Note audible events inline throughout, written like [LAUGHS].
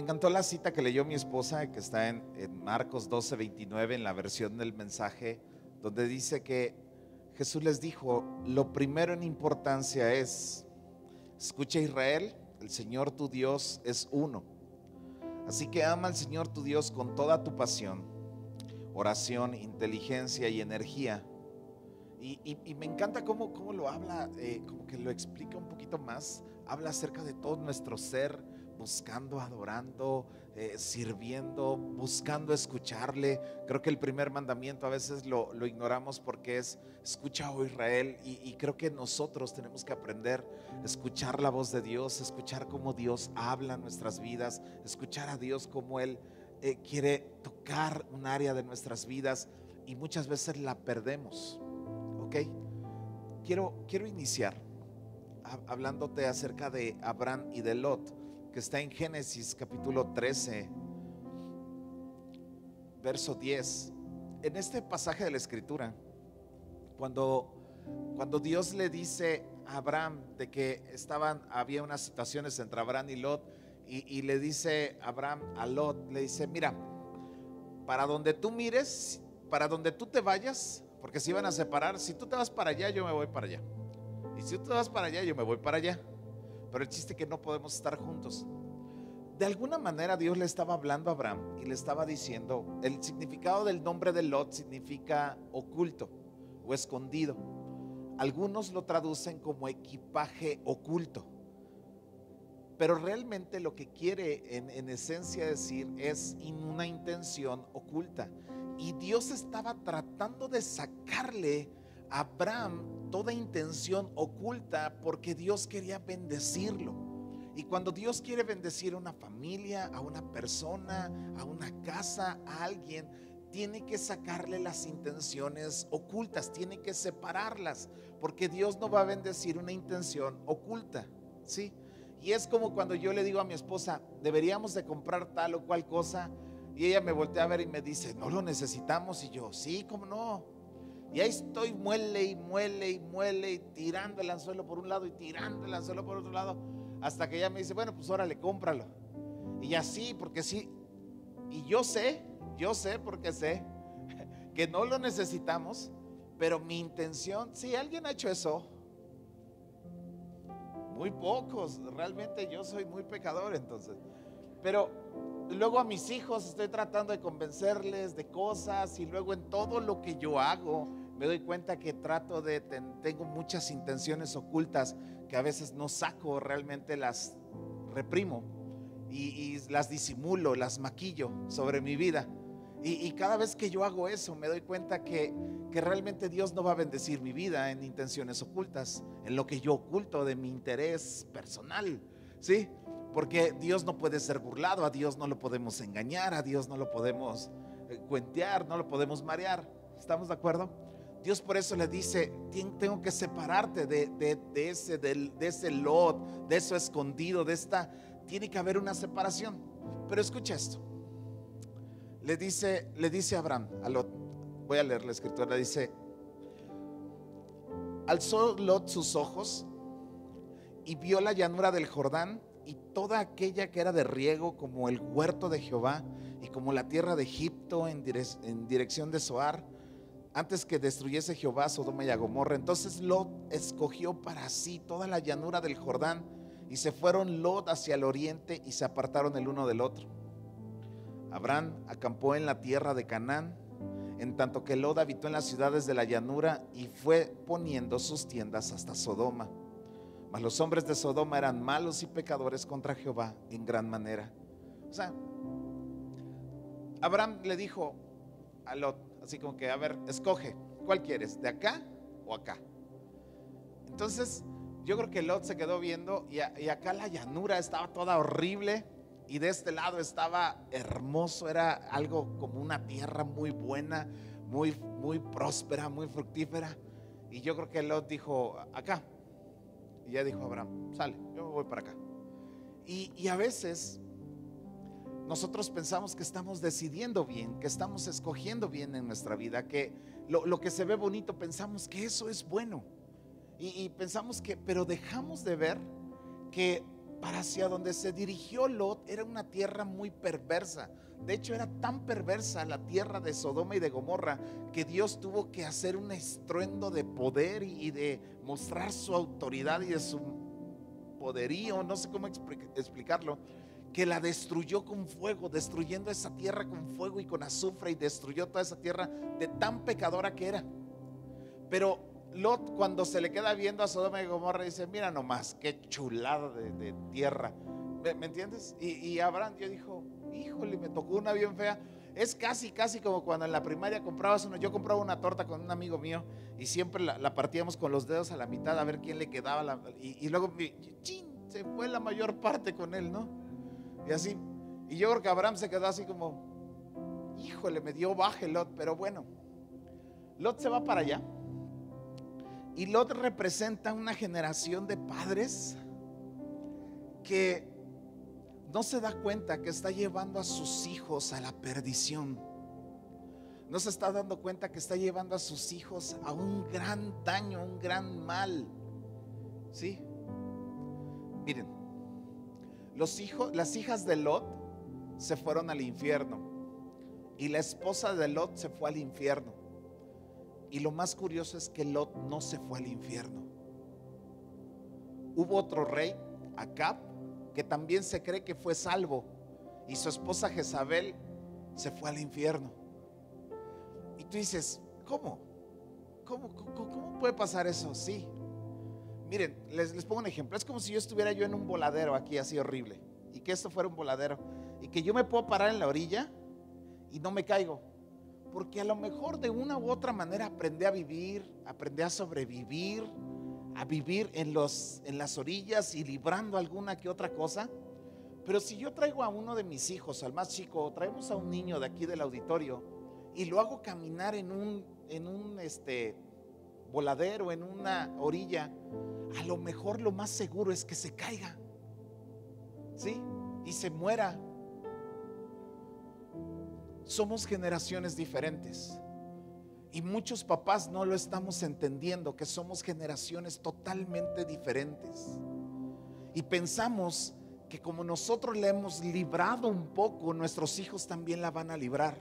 encantó la cita que leyó mi esposa, que está en, Marcos 12, 29, en la versión del mensaje, donde dice que Jesús les dijo, lo primero en importancia es, escucha Israel, el Señor tu Dios es uno. Así que ama al Señor tu Dios con toda tu pasión, oración, inteligencia y energía. Y, me encanta cómo, cómo lo habla, eh, como que lo explica un poquito más. Habla acerca de todo nuestro ser, buscando, adorando, eh, sirviendo, buscando escucharle. Creo que el primer mandamiento a veces lo, ignoramos porque es, escucha, oh Israel, y, creo que nosotros tenemos que aprender a escuchar la voz de Dios, escuchar cómo Dios habla en nuestras vidas, escuchar a Dios como Él eh, quiere tocar un área de nuestras vidas y muchas veces la perdemos. ¿Ok? Quiero, quiero iniciar hab- hablándote acerca de Abraham y de Lot, que está en Génesis capítulo 13, verso 10. En este pasaje de la escritura, cuando, cuando Dios le dice a Abraham de que estaban, había unas situaciones entre Abraham y Lot, y, le dice Abraham a Lot, le dice, mira, para donde tú mires, para donde tú te vayas, porque se iban a separar, si tú te vas para allá, yo me voy para allá. Y si tú te vas para allá, yo me voy para allá. Pero el chiste es que no podemos estar juntos. De alguna manera Dios le estaba hablando a Abraham y le estaba diciendo, el significado del nombre de Lot significa oculto o escondido. Algunos lo traducen como equipaje oculto. Pero realmente lo que quiere en, en esencia decir es una intención oculta. Y Dios estaba tratando de sacarle Abraham toda intención oculta porque Dios quería bendecirlo. Y cuando Dios quiere bendecir a una familia, a una persona, a una casa, a alguien, tiene que sacarle las intenciones ocultas, tiene que separarlas, porque Dios no va a bendecir una intención oculta, ¿sí? Y es como cuando yo le digo a mi esposa, deberíamos de comprar tal o cual cosa, y ella me voltea a ver y me dice, no lo necesitamos, y yo, sí, ¿cómo no? Y ahí estoy, muele y muele y muele y tirando el anzuelo por un lado y tirando el anzuelo por otro lado, hasta que ella me dice, bueno, pues órale, cómpralo. Y así, porque sí, y yo sé, yo sé porque sé [LAUGHS] que no lo necesitamos, pero mi intención, si alguien ha hecho eso, muy pocos, realmente yo soy muy pecador entonces. Pero luego a mis hijos estoy tratando de convencerles de cosas y luego en todo lo que yo hago me doy cuenta que trato de, ten- tengo muchas intenciones ocultas que a veces no saco, realmente las reprimo y, y las disimulo, las maquillo sobre mi vida. Y, y cada vez que yo hago eso me doy cuenta que, que realmente Dios no va a bendecir mi vida en intenciones ocultas, en lo que yo oculto de mi interés personal, ¿sí? Porque Dios no puede ser burlado, a Dios no lo podemos engañar, a Dios no lo podemos eh, cuentear, no lo podemos marear. ¿Estamos de acuerdo? Dios por eso le dice, "Tien- tengo que separarte de, de- de ese, del- de ese lot, de eso escondido, de esta, tiene que haber una separación. Pero escucha esto. Le dice, le dice Abraham a Lot, voy a leer la escritura, le dice, alzó Lot sus ojos y vio la llanura del Jordán y toda aquella que era de riego como el huerto de Jehová y como la tierra de Egipto en, en dirección de Zoar, antes que destruyese Jehová Sodoma y a Gomorra. Entonces Lot escogió para sí toda la llanura del Jordán y se fueron Lot hacia el oriente y se apartaron el uno del otro. Abraham acampó en la tierra de Canaán, en tanto que Lot habitó en las ciudades de la llanura y fue poniendo sus tiendas hasta Sodoma. Mas los hombres de Sodoma eran malos y pecadores contra Jehová en gran manera. O sea, Abraham le dijo a Lot, así como que, a ver, escoge, ¿cuál quieres? ¿De acá o acá? Entonces, yo creo que Lot se quedó viendo y, a- acá la llanura estaba toda horrible y de este lado estaba hermoso, era algo como una tierra muy buena, muy, muy próspera, muy fructífera. Y yo creo que Lot dijo, acá. Y ya dijo Abraham, sale, yo voy para acá. Y a veces nosotros pensamos que estamos decidiendo bien, que estamos escogiendo bien en nuestra vida, que lo, que se ve bonito pensamos que eso es bueno. Y, y pensamos que, pero dejamos de ver que para hacia donde se dirigió Lot era una tierra muy perversa. De hecho, era tan perversa la tierra de Sodoma y de Gomorra que Dios tuvo que hacer un estruendo de poder y de mostrar su autoridad y de su poderío, no sé cómo explicarlo, que la destruyó con fuego, destruyendo esa tierra con fuego y con azufre y destruyó toda esa tierra de tan pecadora que era. Pero Lot cuando se le queda viendo a Sodoma y Gomorra dice, mira nomás, qué chulada de, tierra. ¿Me, entiendes? Y, Abraham yo dijo, híjole, me tocó una bien fea. Es casi, casi como cuando en la primaria comprabas una, yo compraba una torta con un amigo mío y siempre la, partíamos con los dedos a la mitad a ver quién le quedaba. La, y, luego, chin, se fue la mayor parte con él, ¿no? Y así. Y yo creo que Abraham se quedó así como, híjole, me dio baje Lot, pero bueno. Lot se va para allá. Y Lot representa una generación de padres que no se da cuenta que está llevando a sus hijos a la perdición. No se está dando cuenta que está llevando a sus hijos a un gran daño, un gran mal. ¿Sí? Miren, los hijos, las hijas de Lot se fueron al infierno y la esposa de Lot se fue al infierno. Y lo más curioso es que Lot no se fue al infierno. Hubo otro rey, Acab, que también se cree que fue salvo. Y su esposa Jezabel se fue al infierno. Y tú dices, ¿cómo? ¿Cómo, cómo, puede pasar eso? Sí. Miren, les, les pongo un ejemplo. Es como si yo estuviera yo en un voladero aquí así horrible. Y que esto fuera un voladero. Y que yo me puedo parar en la orilla y no me caigo. Porque a lo mejor de una u otra manera aprendí a vivir, aprendí a sobrevivir, a vivir en, los, en las orillas y librando alguna que otra cosa. Pero si yo traigo a uno de mis hijos, al más chico, o traemos a un niño de aquí del auditorio y lo hago caminar en un, en un este, voladero, en una orilla, a lo mejor lo más seguro es que se caiga. ¿Sí? Y se muera somos generaciones diferentes. Y muchos papás no lo estamos entendiendo, que somos generaciones totalmente diferentes. Y pensamos que como nosotros le hemos librado un poco, nuestros hijos también la van a librar.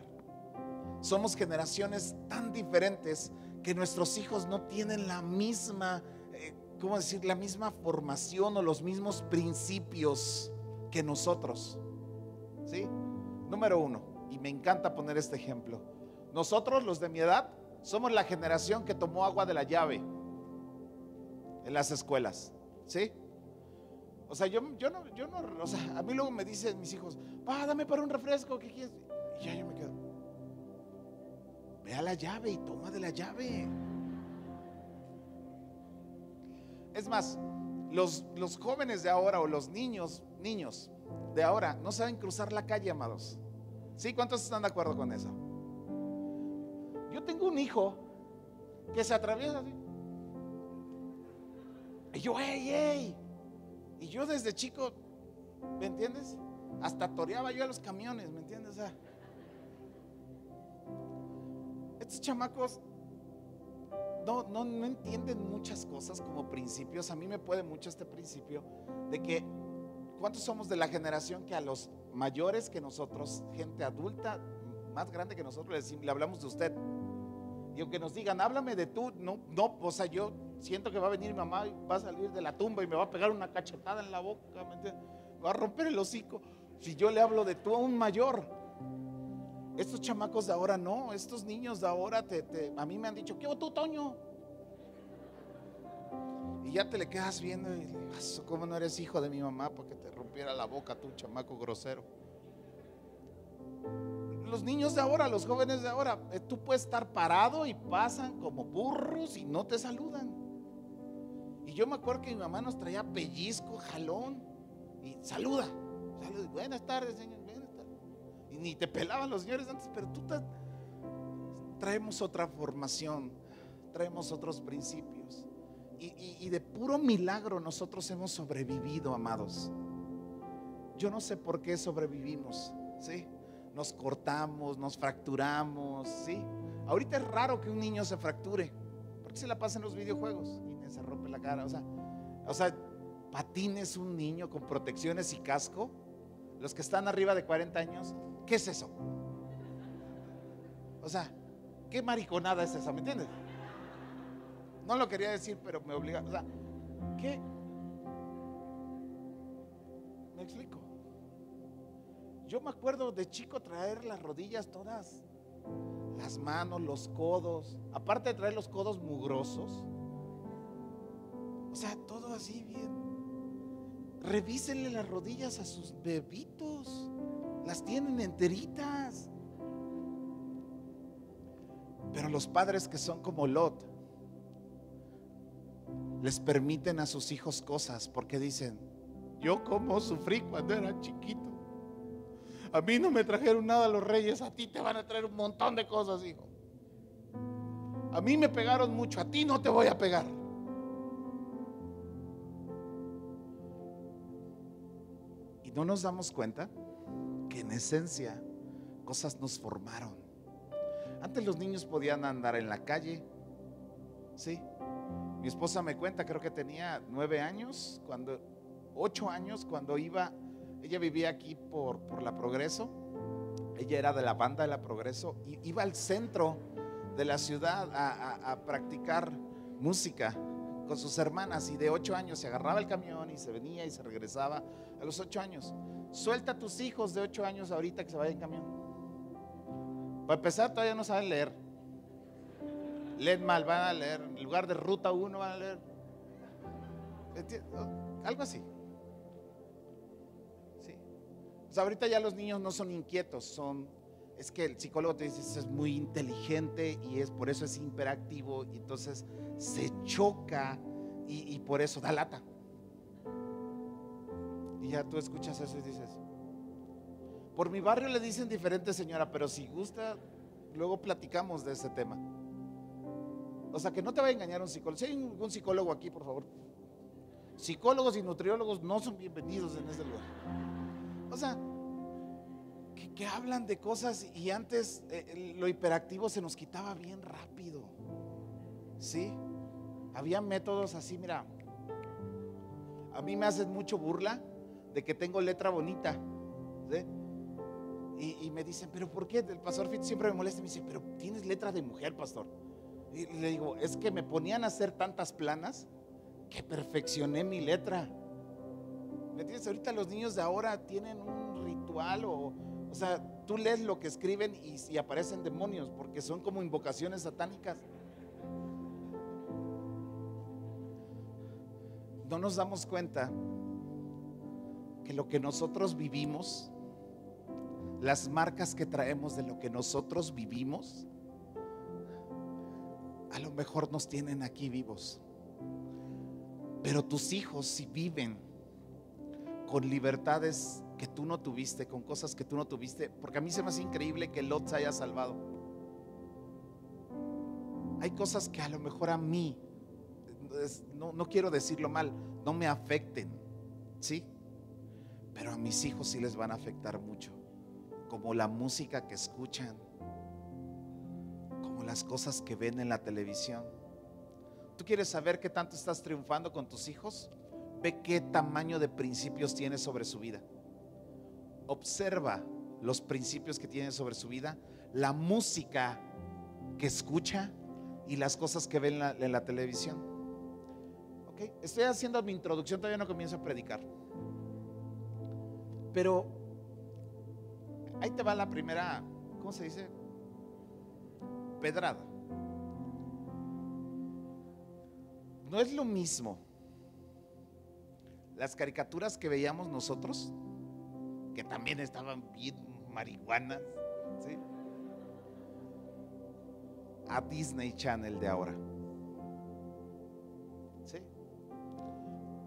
Somos generaciones tan diferentes que nuestros hijos no tienen la misma, eh, ¿cómo decir? La misma formación o los mismos principios que nosotros. ¿Sí? Número uno, y me encanta poner este ejemplo. Nosotros, los de mi edad, somos la generación que tomó agua de la llave en las escuelas. ¿Sí? O sea, yo, yo, no, yo no, o sea, a mí luego me dicen mis hijos, pa, dame para un refresco, ¿qué quieres? Y ya yo me quedo, ve a la llave y toma de la llave. Es más, los, los jóvenes de ahora o los niños, niños de ahora no saben cruzar la calle, amados. ¿Sí? ¿Cuántos están de acuerdo con eso? Yo tengo un hijo que se atraviesa así. Y yo, ¡ey, ey! Y yo desde chico, ¿me entiendes? Hasta toreaba yo a los camiones, ¿me entiendes? Estos chamacos no, no, no entienden muchas cosas como principios. A mí me puede mucho este principio de que, ¿cuántos somos de la generación que a los mayores que nosotros, gente adulta, más grande que nosotros, le, decimos, le hablamos de usted. Y aunque nos digan, háblame de tú, no, no, o sea, yo siento que va a venir mi mamá y va a salir de la tumba y me va a pegar una cachetada en la boca, ¿me, va a romper el hocico. Si yo le hablo de tú a un mayor, estos chamacos de ahora no, estos niños de ahora te, a mí me han dicho, ¿qué tú, Toño? Y ya te le quedas viendo y ¿cómo no eres hijo de mi mamá porque te rompiera la boca tú, chamaco grosero? Los niños de ahora, los jóvenes de ahora, eh, tú puedes estar parado y pasan como burros y no te saludan. Y yo me acuerdo que mi mamá nos traía pellizco, jalón y saluda. Buenas tardes, señor. Y ni te pelaban los señores antes, pero tú traemos otra formación, traemos otros principios y, de puro milagro nosotros hemos sobrevivido, amados. Yo no sé por qué sobrevivimos, ¿sí? Nos cortamos, nos fracturamos, ¿sí? Ahorita es raro que un niño se fracture, porque se la pasa en los videojuegos y se rompe la cara, o sea, o sea, patines un niño con protecciones y casco, los que están arriba de 40 años, ¿qué es eso? O sea, ¿qué mariconada es esa? ¿Me entiendes? No lo quería decir, pero me obliga. O sea, ¿qué? ¿Me explico? Yo me acuerdo de chico traer las rodillas todas, las manos, los codos, aparte de traer los codos mugrosos. O sea, todo así bien. Revísenle las rodillas a sus bebitos. Las tienen enteritas. Pero los padres que son como Lot les permiten a sus hijos cosas porque dicen, yo como sufrí cuando era chiquito. A mí no me trajeron nada los reyes, a ti te van a traer un montón de cosas, hijo. A mí me pegaron mucho, a ti no te voy a pegar. Y no nos damos cuenta que en esencia cosas nos formaron. Antes los niños podían andar en la calle, ¿sí? Mi esposa me cuenta, creo que tenía nueve años, cuando, ocho años, cuando iba, ella vivía aquí por, por la Progreso, ella era de la banda de la Progreso, y iba al centro de la ciudad a, a practicar música con sus hermanas y de ocho años se agarraba el camión y se venía y se regresaba a los ocho años. Suelta a tus hijos de ocho años ahorita que se vayan en camión. Para empezar, todavía no saben leer. Leen mal, van a leer. En lugar de ruta 1 van a leer. Algo así. Sí. Pues ahorita ya los niños no son inquietos, son. Es que el psicólogo te dice es muy inteligente y es por eso es hiperactivo y entonces se choca y por eso da lata. Y ya tú escuchas eso y dices, por mi barrio le dicen diferente señora, pero si gusta, luego platicamos de ese tema. O sea, que no te va a engañar un psicólogo. Si hay un psicólogo aquí, por favor. Psicólogos y nutriólogos no son bienvenidos en este lugar. O sea, que, hablan de cosas y antes eh, lo hiperactivo se nos quitaba bien rápido. ¿Sí? Había métodos así, mira. A mí me hacen mucho burla de que tengo letra bonita. ¿sí? Y, me dicen, pero ¿por qué? El pastor Fit siempre me molesta y me dice, pero tienes letra de mujer, pastor. Y le digo, es que me ponían a hacer tantas planas que perfeccioné mi letra. ¿Me entiendes? Ahorita los niños de ahora tienen un ritual o, o sea, tú lees lo que escriben y, y aparecen demonios porque son como invocaciones satánicas. No nos damos cuenta que lo que nosotros vivimos, las marcas que traemos de lo que nosotros vivimos, a lo mejor nos tienen aquí vivos. Pero tus hijos si viven con libertades que tú no tuviste, con cosas que tú no tuviste, porque a mí se me hace increíble que Lot se haya salvado. Hay cosas que a lo mejor a mí, no, no quiero decirlo mal, no me afecten, ¿sí? Pero a mis hijos sí les van a afectar mucho, como la música que escuchan, las cosas que ven en la televisión. ¿Tú quieres saber qué tanto estás triunfando con tus hijos? Ve qué tamaño de principios tienes sobre su vida. Observa los principios que tiene sobre su vida, la música que escucha y las cosas que ve en la, televisión. Estoy haciendo mi introducción, todavía no comienzo a predicar. Pero ahí te va la primera, ¿cómo se dice? pedrada. No es lo mismo las caricaturas que veíamos nosotros, que también estaban bien marihuanas, a Disney Channel de ahora. ¿Sí?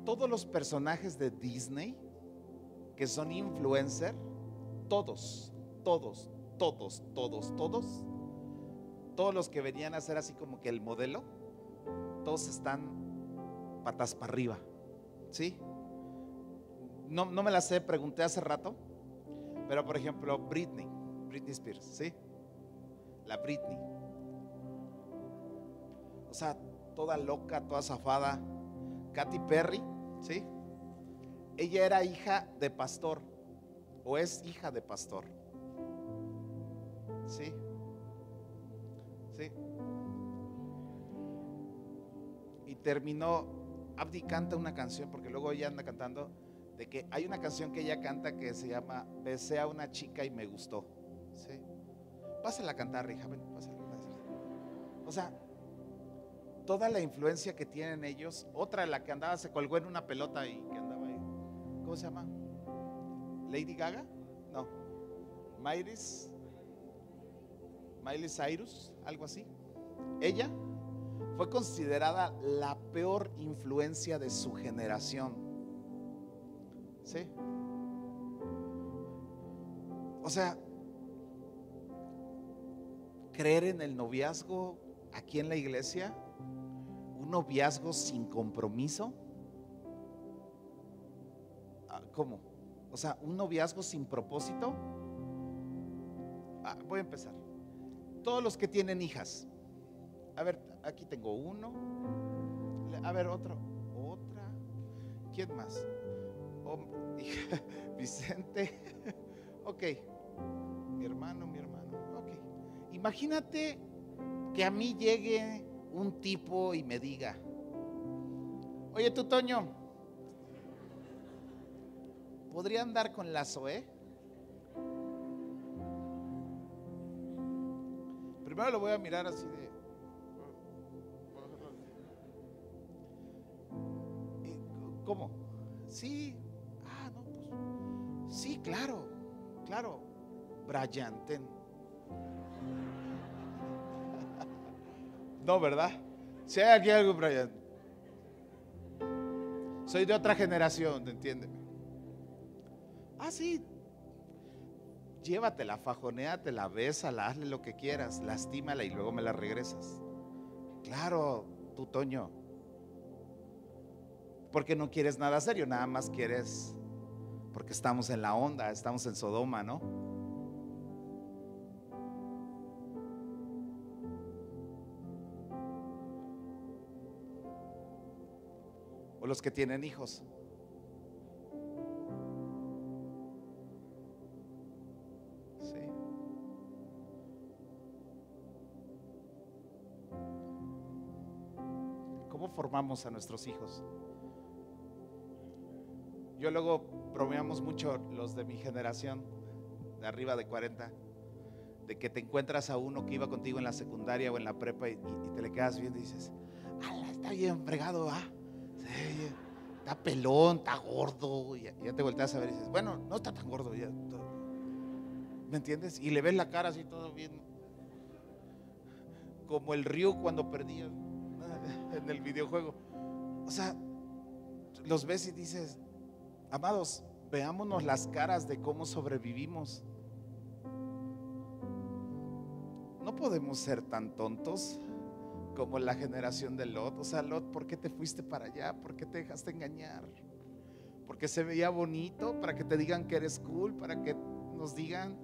Todos los personajes de Disney que son influencer, todos, todos, todos, todos, todos, todos los que venían a ser así como que el modelo, todos están patas para arriba. ¿Sí? No, no me la sé, pregunté hace rato, pero por ejemplo, Britney, Britney Spears, ¿sí? La Britney. O sea, toda loca, toda zafada. Katy Perry, ¿sí? Ella era hija de pastor o es hija de pastor. Sí. Sí. Y terminó, Abdi canta una canción, porque luego ella anda cantando, de que hay una canción que ella canta que se llama Besé a una chica y me gustó. Sí. Pásala a cantar, hija, pásala. O sea, toda la influencia que tienen ellos, otra la que andaba, se colgó en una pelota y que. ¿Cómo se llama? Lady Gaga? No. Myris. Miley Cyrus, algo así. Ella fue considerada la peor influencia de su generación. ¿Sí? O sea, creer en el noviazgo aquí en la iglesia, un noviazgo sin compromiso. ¿Cómo? O sea, un noviazgo sin propósito. Ah, voy a empezar. Todos los que tienen hijas. A ver, aquí tengo uno. A ver, otro. Otra. ¿Quién más? Oh, [LAUGHS] Vicente. [LAUGHS] ok. Mi hermano, mi hermano. Ok. Imagínate que a mí llegue un tipo y me diga, oye tú Toño, ¿podría andar con la Zoe? Primero lo voy a mirar así de... ¿Cómo? Sí. Ah, no, pues... Sí, claro, claro. Brian, ten. No, ¿verdad? Si hay aquí algo, Brian. Soy de otra generación, entiéndeme. Ah, sí. Llévatela, fajoneatela, bésala, hazle lo que quieras, lastímala y luego me la regresas. Claro, tu Toño. Porque no quieres nada serio, nada más quieres. Porque estamos en la onda, estamos en Sodoma, ¿no? o los que tienen hijos. Formamos a nuestros hijos? Yo luego bromeamos mucho los de mi generación, de arriba de 40, de que te encuentras a uno que iba contigo en la secundaria o en la prepa y, te le quedas viendo y dices, ¡Hala, está bien fregado, ah! está pelón, está gordo. Y ya, te volteas a ver y dices, bueno, no está tan gordo. ¿Me entiendes? Y le ves la cara así todo bien. Como el río cuando perdía en el videojuego. O sea, los ves y dices, amados, veámonos las caras de cómo sobrevivimos. No podemos ser tan tontos como la generación de Lot. O sea, Lot, ¿por qué te fuiste para allá? ¿Por qué te dejaste engañar? Porque se veía bonito, para que te digan que eres cool, para que nos digan,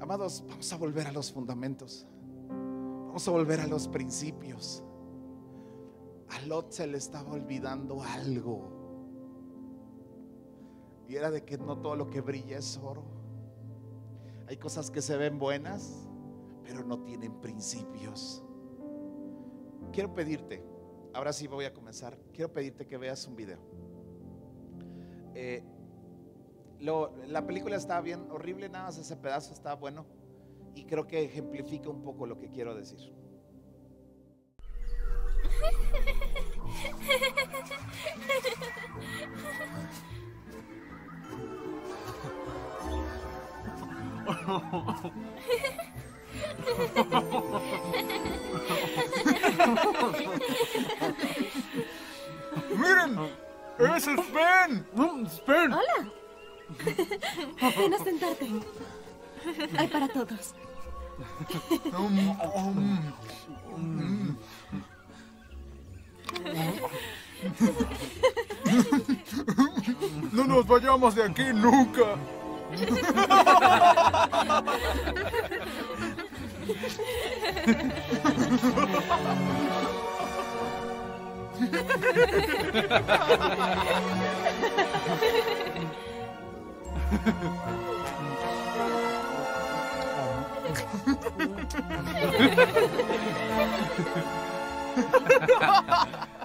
amados, vamos a volver a los fundamentos, vamos a volver a los principios. A Lot se le estaba olvidando algo. Y era de que no todo lo que brilla es oro. Hay cosas que se ven buenas, pero no tienen principios quiero pedirte, ahora sí voy a comenzar, quiero pedirte que veas un video. Eh, la película está bien horrible, nada más ese pedazo está bueno y creo que ejemplifica un poco lo que quiero decir. Miren, es Sven. Sven. Hola. Ven a sentarte. Hay para todos. No nos vayamos de aquí nunca. [LAUGHS]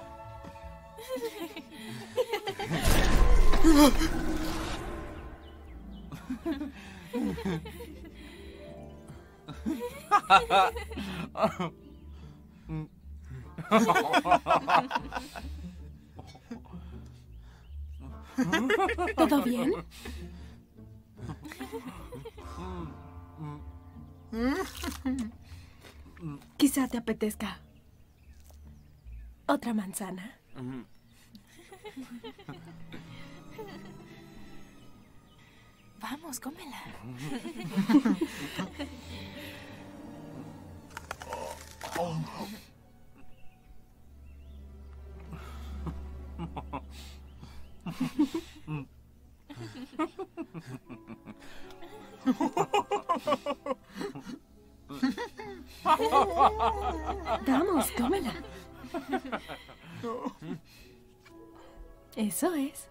¿Todo bien? Quizá te apetezca otra manzana. Vamos, cómela. Vamos, cómela. Eso es.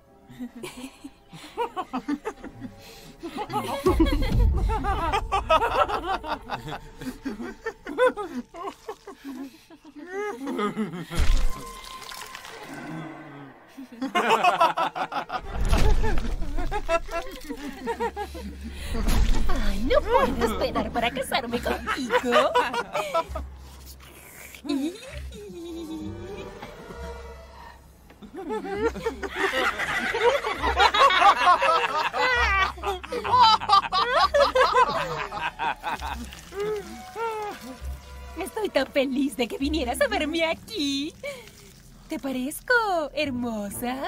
Ay, no puedo esperar para casarme contigo. [LAUGHS] Estoy tan feliz de que vinieras a verme aquí. ¿Te parezco hermosa?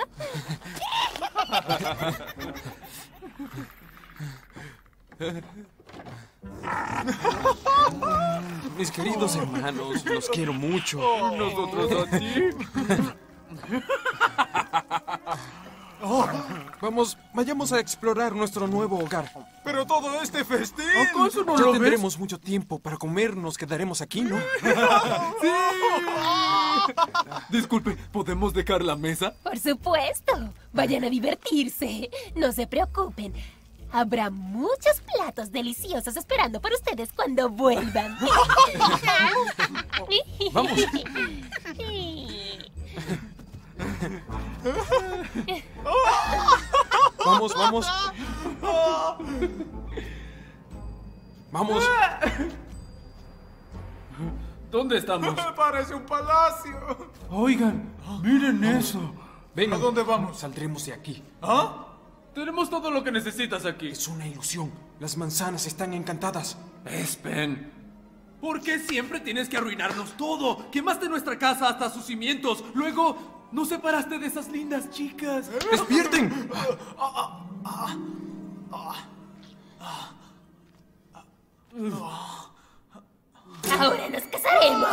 Mis queridos hermanos, los quiero mucho. Nosotros a ti. [LAUGHS] Vamos, vayamos a explorar nuestro nuevo hogar. Pero todo este festín. ¿Acaso no ya tendremos mucho tiempo para comer, nos quedaremos aquí, ¿no? [LAUGHS] [LAUGHS] Disculpe, ¿podemos dejar la mesa? Por supuesto. Vayan a divertirse. No se preocupen. Habrá muchos platos deliciosos esperando por ustedes cuando vuelvan. Vamos. Vamos, vamos. Vamos. ¿Dónde estamos? [LAUGHS] Parece un palacio. Oigan, miren eso. Ven. ¿A dónde vamos? Saldremos de aquí. ¿Ah? Tenemos todo lo que necesitas aquí. Es una ilusión. Las manzanas están encantadas. Espen. ¿Por qué siempre tienes que arruinarnos todo? Quemaste nuestra casa hasta sus cimientos. Luego, nos separaste de esas lindas chicas. ¡Despierten! Ahora nos casaremos.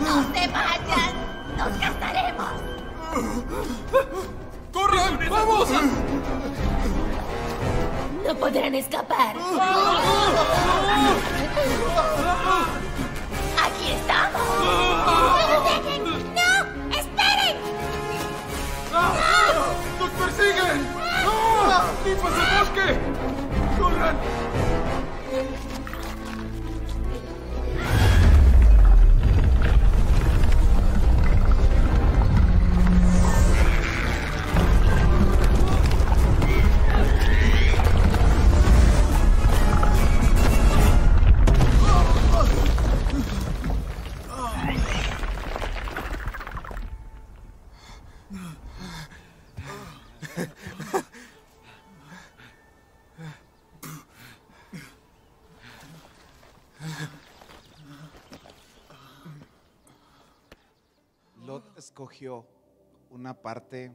¡No se vayan! ¡Nos casaremos! ¡Corran! ¡Vamos! No podrán escapar. ¡No! ¡No! ¡Esperen! ¡Nos persiguen! ¡Tipos de bosque! ¡Corran! Escogió una parte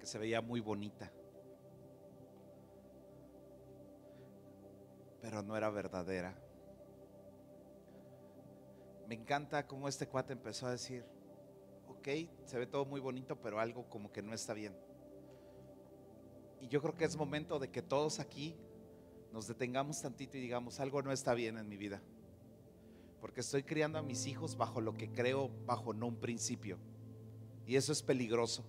que se veía muy bonita, pero no era verdadera. Me encanta cómo este cuate empezó a decir, ok, se ve todo muy bonito, pero algo como que no está bien. Y yo creo que es momento de que todos aquí nos detengamos tantito y digamos, algo no está bien en mi vida. Porque estoy criando a mis hijos bajo lo que creo, bajo no un principio. Y eso es peligroso.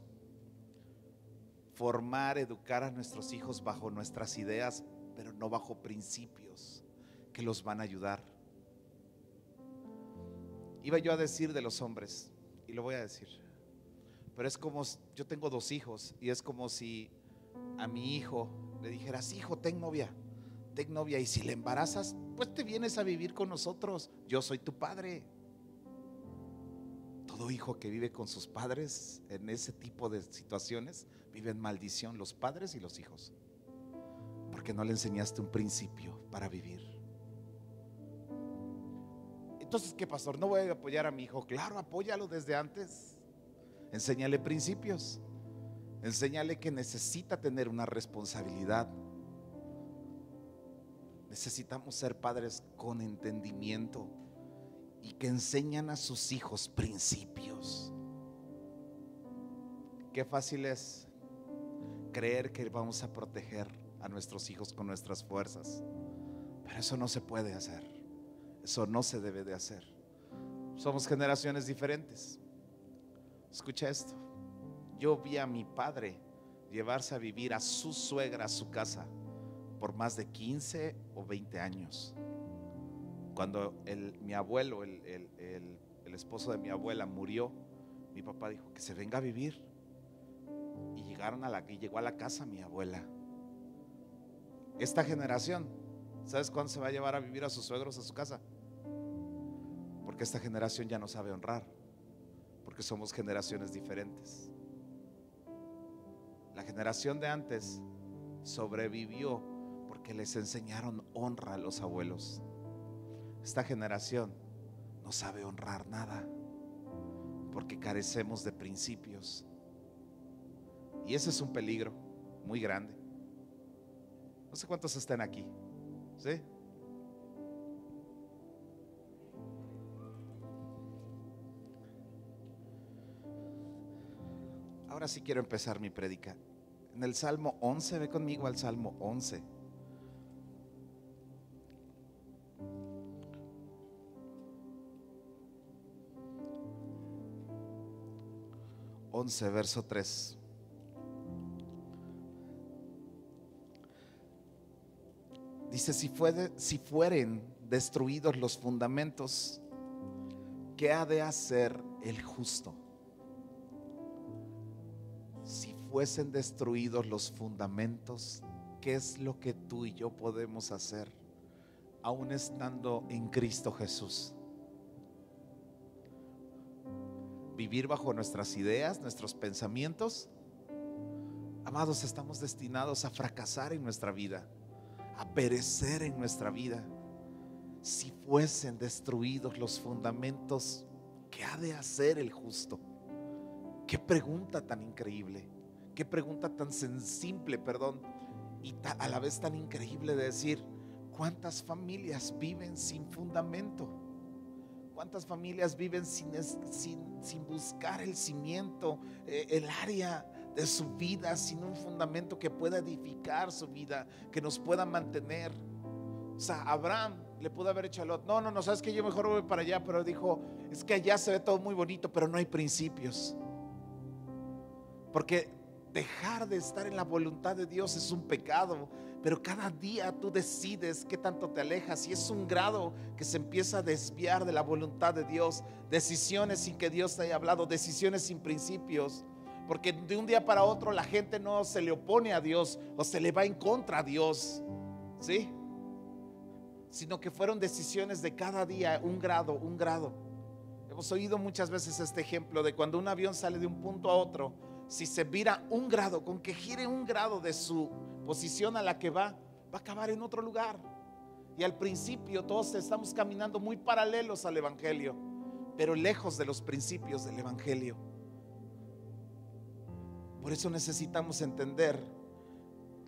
Formar, educar a nuestros hijos bajo nuestras ideas, pero no bajo principios que los van a ayudar. Iba yo a decir de los hombres, y lo voy a decir, pero es como, yo tengo dos hijos, y es como si a mi hijo le dijeras, hijo, ten novia, ten novia, y si le embarazas, pues te vienes a vivir con nosotros, yo soy tu padre. Todo hijo que vive con sus padres en ese tipo de situaciones vive en maldición, los padres y los hijos, porque no le enseñaste un principio para vivir. Entonces, ¿qué pastor? ¿No voy a apoyar a mi hijo? Claro, apóyalo desde antes. Enséñale principios. Enséñale que necesita tener una responsabilidad. Necesitamos ser padres con entendimiento y que enseñan a sus hijos principios. Qué fácil es creer que vamos a proteger a nuestros hijos con nuestras fuerzas. Pero eso no se puede hacer. Eso no se debe de hacer. Somos generaciones diferentes. Escucha esto. Yo vi a mi padre llevarse a vivir a su suegra a su casa por más de 15 o 20 años. Cuando el- mi abuelo, el, el- el- esposo de mi abuela, murió, mi papá dijo que se venga a vivir. Y llegaron a la, y llegó a la casa mi abuela. Esta generación, ¿sabes cuándo se va a llevar a vivir a sus suegros a su casa? Porque esta generación ya no sabe honrar, porque somos generaciones diferentes. La generación de antes sobrevivió porque les enseñaron honra a los abuelos. Esta generación no sabe honrar nada porque carecemos de principios. Y ese es un peligro muy grande. No sé cuántos están aquí. ¿Sí? Ahora sí quiero empezar mi prédica. En el Salmo 11, ve conmigo al Salmo 11. Once, verso 3. Dice, si, si fueren destruidos los fundamentos, ¿qué ha de hacer el justo? Si fuesen destruidos los fundamentos, ¿qué es lo que tú y yo podemos hacer aún estando en Cristo Jesús? Vivir bajo nuestras ideas, nuestros pensamientos. Amados, estamos destinados a fracasar en nuestra vida, a perecer en nuestra vida. Si fuesen destruidos los fundamentos, ¿qué ha de hacer el justo? Qué pregunta tan increíble, qué pregunta tan simple, perdón, y a la vez tan increíble de decir, ¿cuántas familias viven sin fundamento? ¿Cuántas familias viven sin, buscar el cimiento, eh, el área de su vida, sin un fundamento que pueda edificar su vida, que nos pueda mantener? O sea, Abraham le pudo haber hecho a Lot, no, no, no, sabes que yo mejor voy para allá, pero dijo, es que allá se ve todo muy bonito, pero no hay principios. Porque dejar de estar en la voluntad de Dios es un pecado, pero cada día tú decides qué tanto te alejas y es un grado que se empieza a desviar de la voluntad de Dios, decisiones sin que Dios te haya hablado, decisiones sin principios. Porque de un día para otro la gente no se le opone a Dios o se le va en contra a Dios, ¿sí? Sino que fueron decisiones de cada día, un grado, un grado. Hemos oído muchas veces este ejemplo de cuando un avión sale de un punto a otro, si se vira un grado, con que gire un grado de su posición a la que va, va a acabar en otro lugar. Y al principio todos estamos caminando muy paralelos al Evangelio, pero lejos de los principios del Evangelio. Por eso necesitamos entender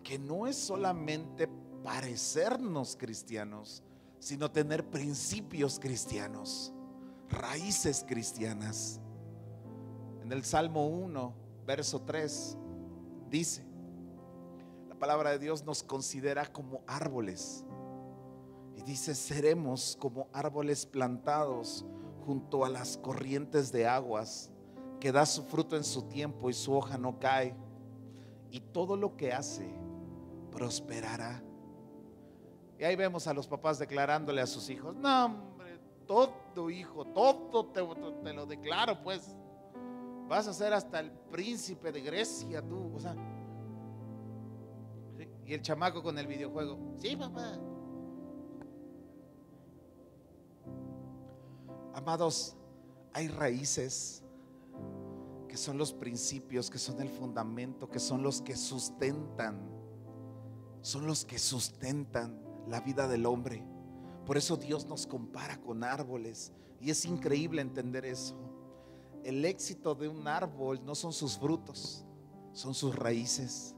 que no es solamente parecernos cristianos, sino tener principios cristianos, raíces cristianas. En el Salmo 1, verso 3, dice, palabra de Dios nos considera como árboles. Y dice, seremos como árboles plantados junto a las corrientes de aguas, que da su fruto en su tiempo y su hoja no cae. Y todo lo que hace prosperará. Y ahí vemos a los papás declarándole a sus hijos, no hombre, todo hijo, todo te, lo declaro pues. Vas a ser hasta el príncipe de Grecia tú. O sea. Y el chamaco con el videojuego, sí papá. Amados, hay raíces que son los principios, que son el fundamento, que son los que sustentan, son los que sustentan la vida del hombre. Por eso Dios nos compara con árboles y es increíble entender eso. El éxito de un árbol no son sus frutos, son sus raíces.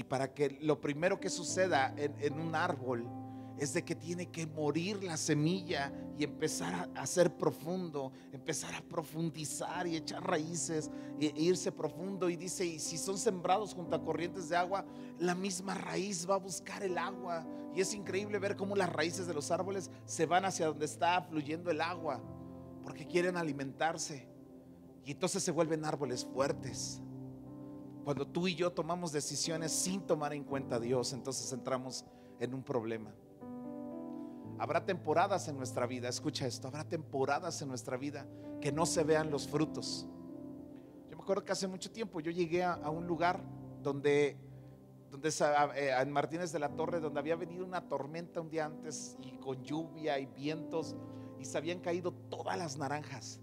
Y para que lo primero que suceda en, un árbol es de que tiene que morir la semilla y empezar a, a ser profundo, empezar a profundizar y echar raíces e, e irse profundo. Y dice, y si son sembrados junto a corrientes de agua, la misma raíz va a buscar el agua. Y es increíble ver cómo las raíces de los árboles se van hacia donde está fluyendo el agua, porque quieren alimentarse. Y entonces se vuelven árboles fuertes. Cuando tú y yo tomamos decisiones sin tomar en cuenta a Dios, entonces entramos en un problema. Habrá temporadas en nuestra vida, escucha esto, habrá temporadas en nuestra vida que no se vean los frutos. Yo me acuerdo que hace mucho tiempo yo llegué a, un lugar donde, donde eh, en Martínez de la Torre, donde había venido una tormenta un día antes y con lluvia y vientos y se habían caído todas las naranjas.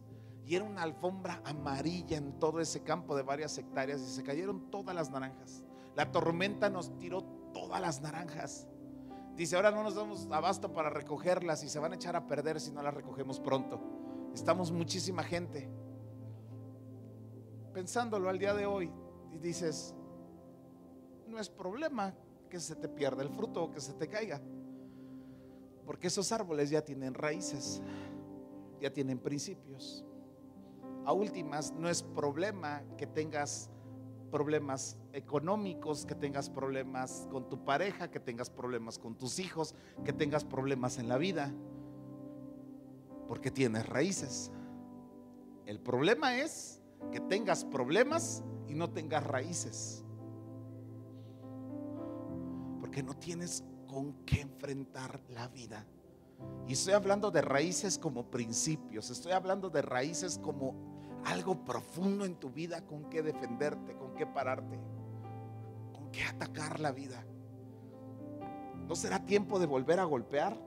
Y era una alfombra amarilla en todo ese campo de varias hectáreas y se cayeron todas las naranjas. La tormenta nos tiró todas las naranjas. Dice, ahora no nos damos abasto para recogerlas y se van a echar a perder si no las recogemos pronto. Estamos muchísima gente. Pensándolo al día de hoy, y dices, no es problema que se te pierda el fruto o que se te caiga. Porque esos árboles ya tienen raíces, ya tienen principios. A últimas, no es problema que tengas problemas económicos, que tengas problemas con tu pareja, que tengas problemas con tus hijos, que tengas problemas en la vida, porque tienes raíces. El problema es que tengas problemas y no tengas raíces, porque no tienes con qué enfrentar la vida. Y estoy hablando de raíces como principios, estoy hablando de raíces como algo profundo en tu vida con que defenderte, con que pararte, con que atacar la vida. ¿No será tiempo de volver a golpear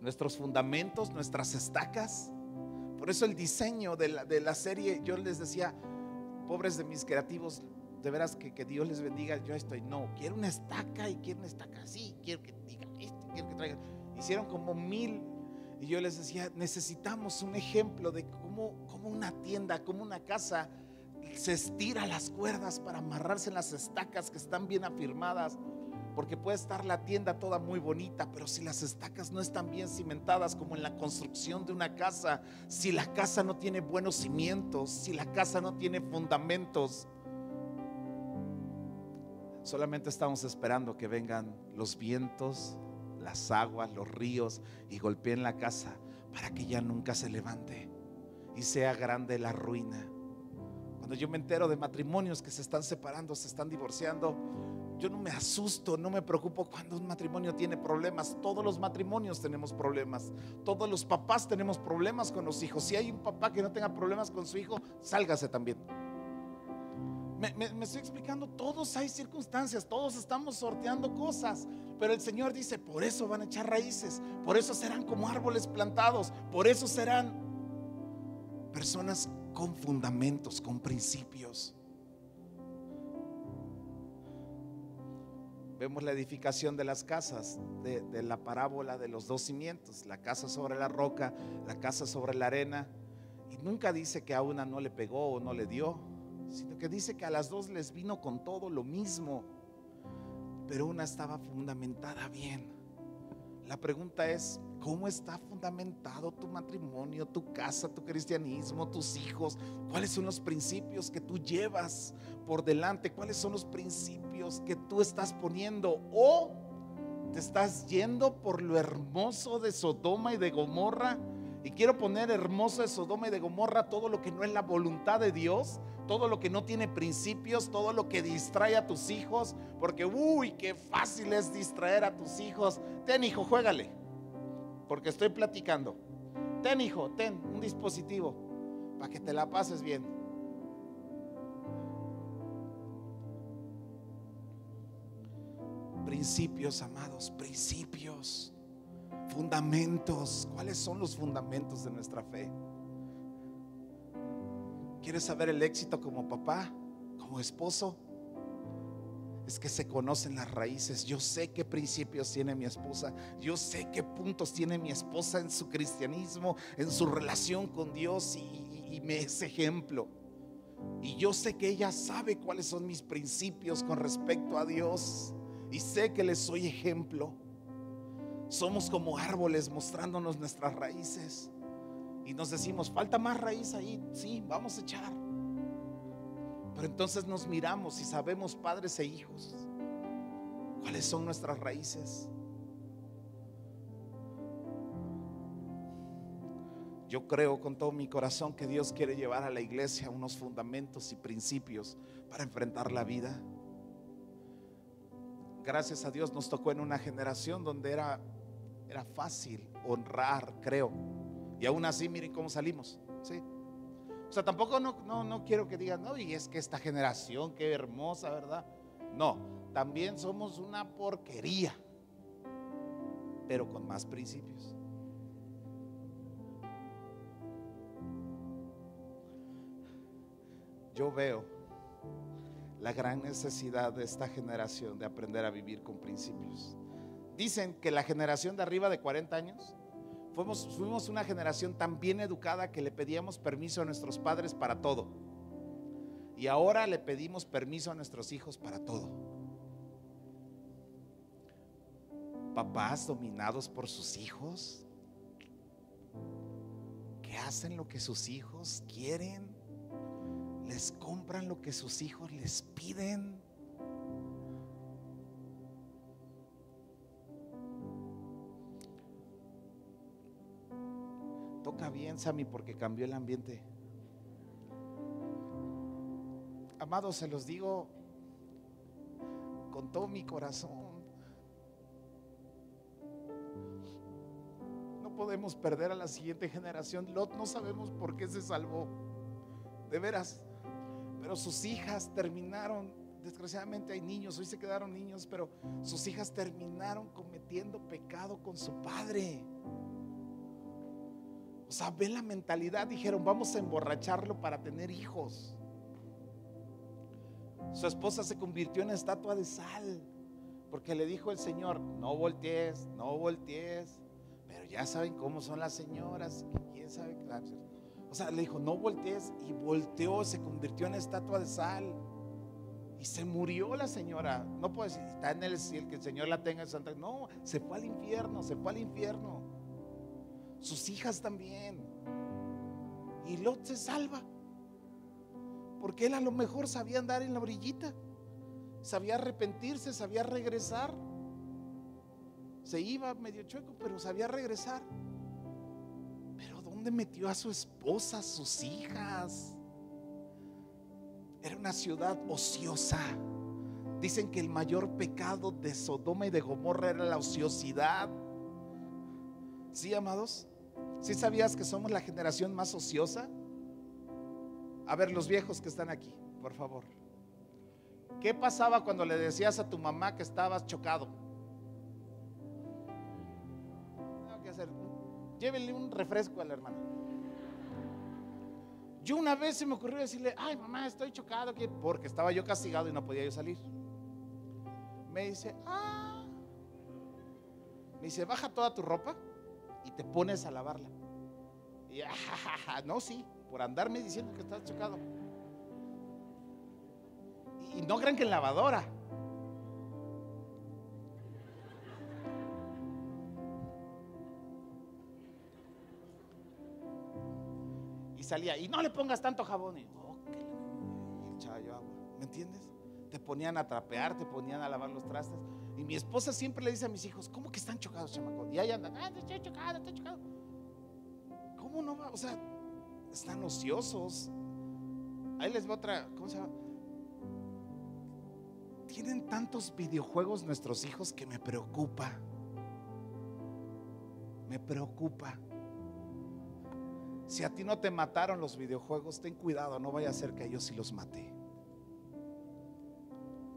nuestros fundamentos, nuestras estacas? Por eso el diseño de la, de la serie, yo les decía, pobres de mis creativos, de veras que, que, Dios les bendiga, yo estoy, no, quiero una estaca y quiero una estaca así, quiero que diga esto, quiero que traigan. Hicieron como mil y yo les decía, necesitamos un ejemplo de cómo una tienda, cómo una casa se estira las cuerdas para amarrarse en las estacas que están bien afirmadas. Porque puede estar la tienda toda muy bonita, pero si las estacas no están bien cimentadas como en la construcción de una casa, si la casa no tiene buenos cimientos, si la casa no tiene fundamentos, solamente estamos esperando que vengan los vientos, las aguas, los ríos y golpeen la casa para que ya nunca se levante y sea grande la ruina. Cuando yo me entero de matrimonios que se están separando, se están divorciando, yo no me asusto, no me preocupo cuando un matrimonio tiene problemas. Todos los matrimonios tenemos problemas. Todos los papás tenemos problemas con los hijos. Si hay un papá que no tenga problemas con su hijo, sálgase también. Me, me, me, estoy explicando, todos hay circunstancias, todos estamos sorteando cosas, pero el Señor dice, por eso van a echar raíces, por eso serán como árboles plantados, por eso serán personas con fundamentos, con principios. Vemos la edificación de las casas, de, la parábola de los dos cimientos, la casa sobre la roca, la casa sobre la arena, y nunca dice que a una no le pegó o no le dio sino que dice que a las dos les vino con todo lo mismo, pero una estaba fundamentada bien. La pregunta es, ¿cómo está fundamentado tu matrimonio, tu casa, tu cristianismo, tus hijos? ¿Cuáles son los principios que tú llevas por delante? ¿Cuáles son los principios que tú estás poniendo? O te estás yendo por lo hermoso de Sodoma y de Gomorra. Y quiero poner hermoso de Sodoma de Gomorra todo lo que no es la voluntad de Dios, todo lo que no tiene principios, todo lo que distrae a tus hijos, porque uy, qué fácil es distraer a tus hijos. Ten hijo, juégale, porque estoy platicando. Ten hijo, ten un dispositivo para que te la pases bien. Principios, amados, principios, fundamentos. ¿Cuáles son los fundamentos de nuestra fe? ¿Quieres saber el éxito como papá, como esposo? Es que se conocen las raíces. Yo sé qué principios tiene mi esposa. Yo sé qué puntos tiene mi esposa en su cristianismo, en su relación con Dios y, me es ejemplo. Y yo sé que ella sabe cuáles son mis principios con respecto a Dios. Y sé que le soy ejemplo. Somos como árboles mostrándonos nuestras raíces. Y nos decimos, falta más raíz ahí. Sí, vamos a echar. Pero entonces nos miramos y sabemos, padres e hijos, cuáles son nuestras raíces. Yo creo con todo mi corazón que Dios quiere llevar a la iglesia unos fundamentos y principios para enfrentar la vida. Gracias a Dios nos tocó en una generación donde era, era fácil honrar, creo. Y aún así, miren cómo salimos. ¿sí? O sea, tampoco no, no, no quiero que digan, no, y es que esta generación, qué hermosa, ¿verdad? No, también somos una porquería, pero con más principios. Yo veo la gran necesidad de esta generación de aprender a vivir con principios. Dicen que la generación de arriba de 40 años fuimos, una generación tan bien educada que le pedíamos permiso a nuestros padres para todo. Y ahora le pedimos permiso a nuestros hijos para todo. Papás dominados por sus hijos, que hacen lo que sus hijos quieren les compran lo que sus hijos les piden. Bien, Sammy, porque cambió el ambiente. Amados, se los digo con todo mi corazón. No podemos perder a la siguiente generación. Lot no sabemos por qué se salvó. De veras. Pero sus hijas terminaron, desgraciadamente hay niños, hoy se quedaron niños, pero sus hijas terminaron cometiendo pecado con su padre. O sea, ven la mentalidad, dijeron, vamos a emborracharlo para tener hijos. Su esposa se convirtió en estatua de sal, porque le dijo el Señor, no voltees, no voltees. Pero ya saben cómo son las señoras, quién sabe qué o sea, le dijo, no voltees. Y volteó, se convirtió en estatua de sal. Y se murió la señora. No puede decir, está en el cielo, que el Señor la tenga en santa. No, se fue al infierno, se fue al infierno. Sus hijas también. Y Lot se salva. Porque él a lo mejor sabía andar en la orillita. Sabía arrepentirse, sabía regresar. Se iba medio chueco, pero sabía regresar. ¿Dónde metió a su esposa, sus hijas? Era una ciudad ociosa. Dicen que el mayor pecado de Sodoma y de Gomorra era la ociosidad. ¿Sí, amados? ¿Sí sabías que somos la generación más ociosa? A ver, los viejos que están aquí, por favor. ¿Qué pasaba cuando le decías a tu mamá que estabas chocado? Tengo que hacer llévenle un refresco a la hermana. Yo una vez se me ocurrió decirle, ay mamá, estoy chocado, porque estaba yo castigado y no podía yo salir. Me dice, ah, me dice, baja toda tu ropa y te pones a lavarla. Y [LAUGHS] ah, no, sí, por andarme diciendo que estás chocado. Y no crean que en lavadora, salía, y no le pongas tanto jabón. Y, oh, echaba yo agua. ¿Me entiendes? Te ponían a trapear, te ponían a lavar los trastes. Y mi esposa siempre le dice a mis hijos, ¿cómo que están chocados, chamaco? Y ahí andan, ah, estoy chocado, estoy chocado. ¿Cómo no va? O sea, están ociosos. Ahí les va otra, ¿cómo se llama? Tienen tantos videojuegos nuestros hijos que me preocupa. Me preocupa. Si a ti no te mataron los videojuegos, ten cuidado, no vaya a ser que a ellos sí los mate.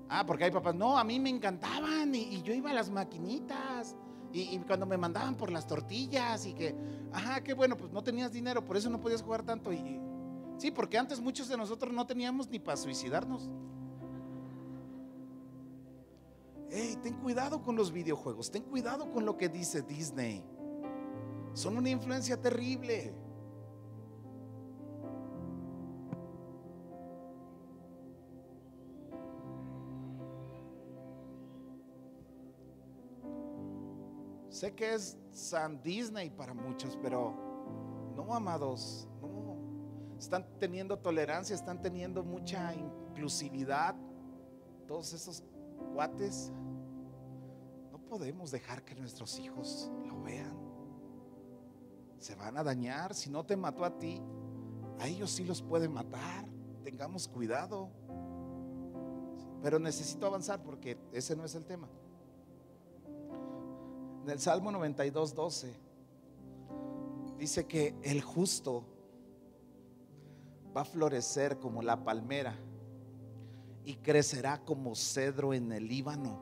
Ah, porque hay papás, no, a mí me encantaban y, yo iba a las maquinitas y, y cuando me mandaban por las tortillas y que, ajá, qué bueno, pues no tenías dinero, por eso no podías jugar tanto. Y, sí, porque antes muchos de nosotros no teníamos ni para suicidarnos. Hey, ten cuidado con los videojuegos, ten cuidado con lo que dice Disney. Son una influencia terrible. Sé que es San Disney para muchos, pero no, amados, no. Están teniendo tolerancia, están teniendo mucha inclusividad. Todos esos cuates. No podemos dejar que nuestros hijos lo vean. Se van a dañar. Si no te mató a ti, a ellos sí los puede matar. Tengamos cuidado. Pero necesito avanzar porque ese no es el tema. En el Salmo 92, 12 dice que el justo va a florecer como la palmera y crecerá como cedro en el Líbano.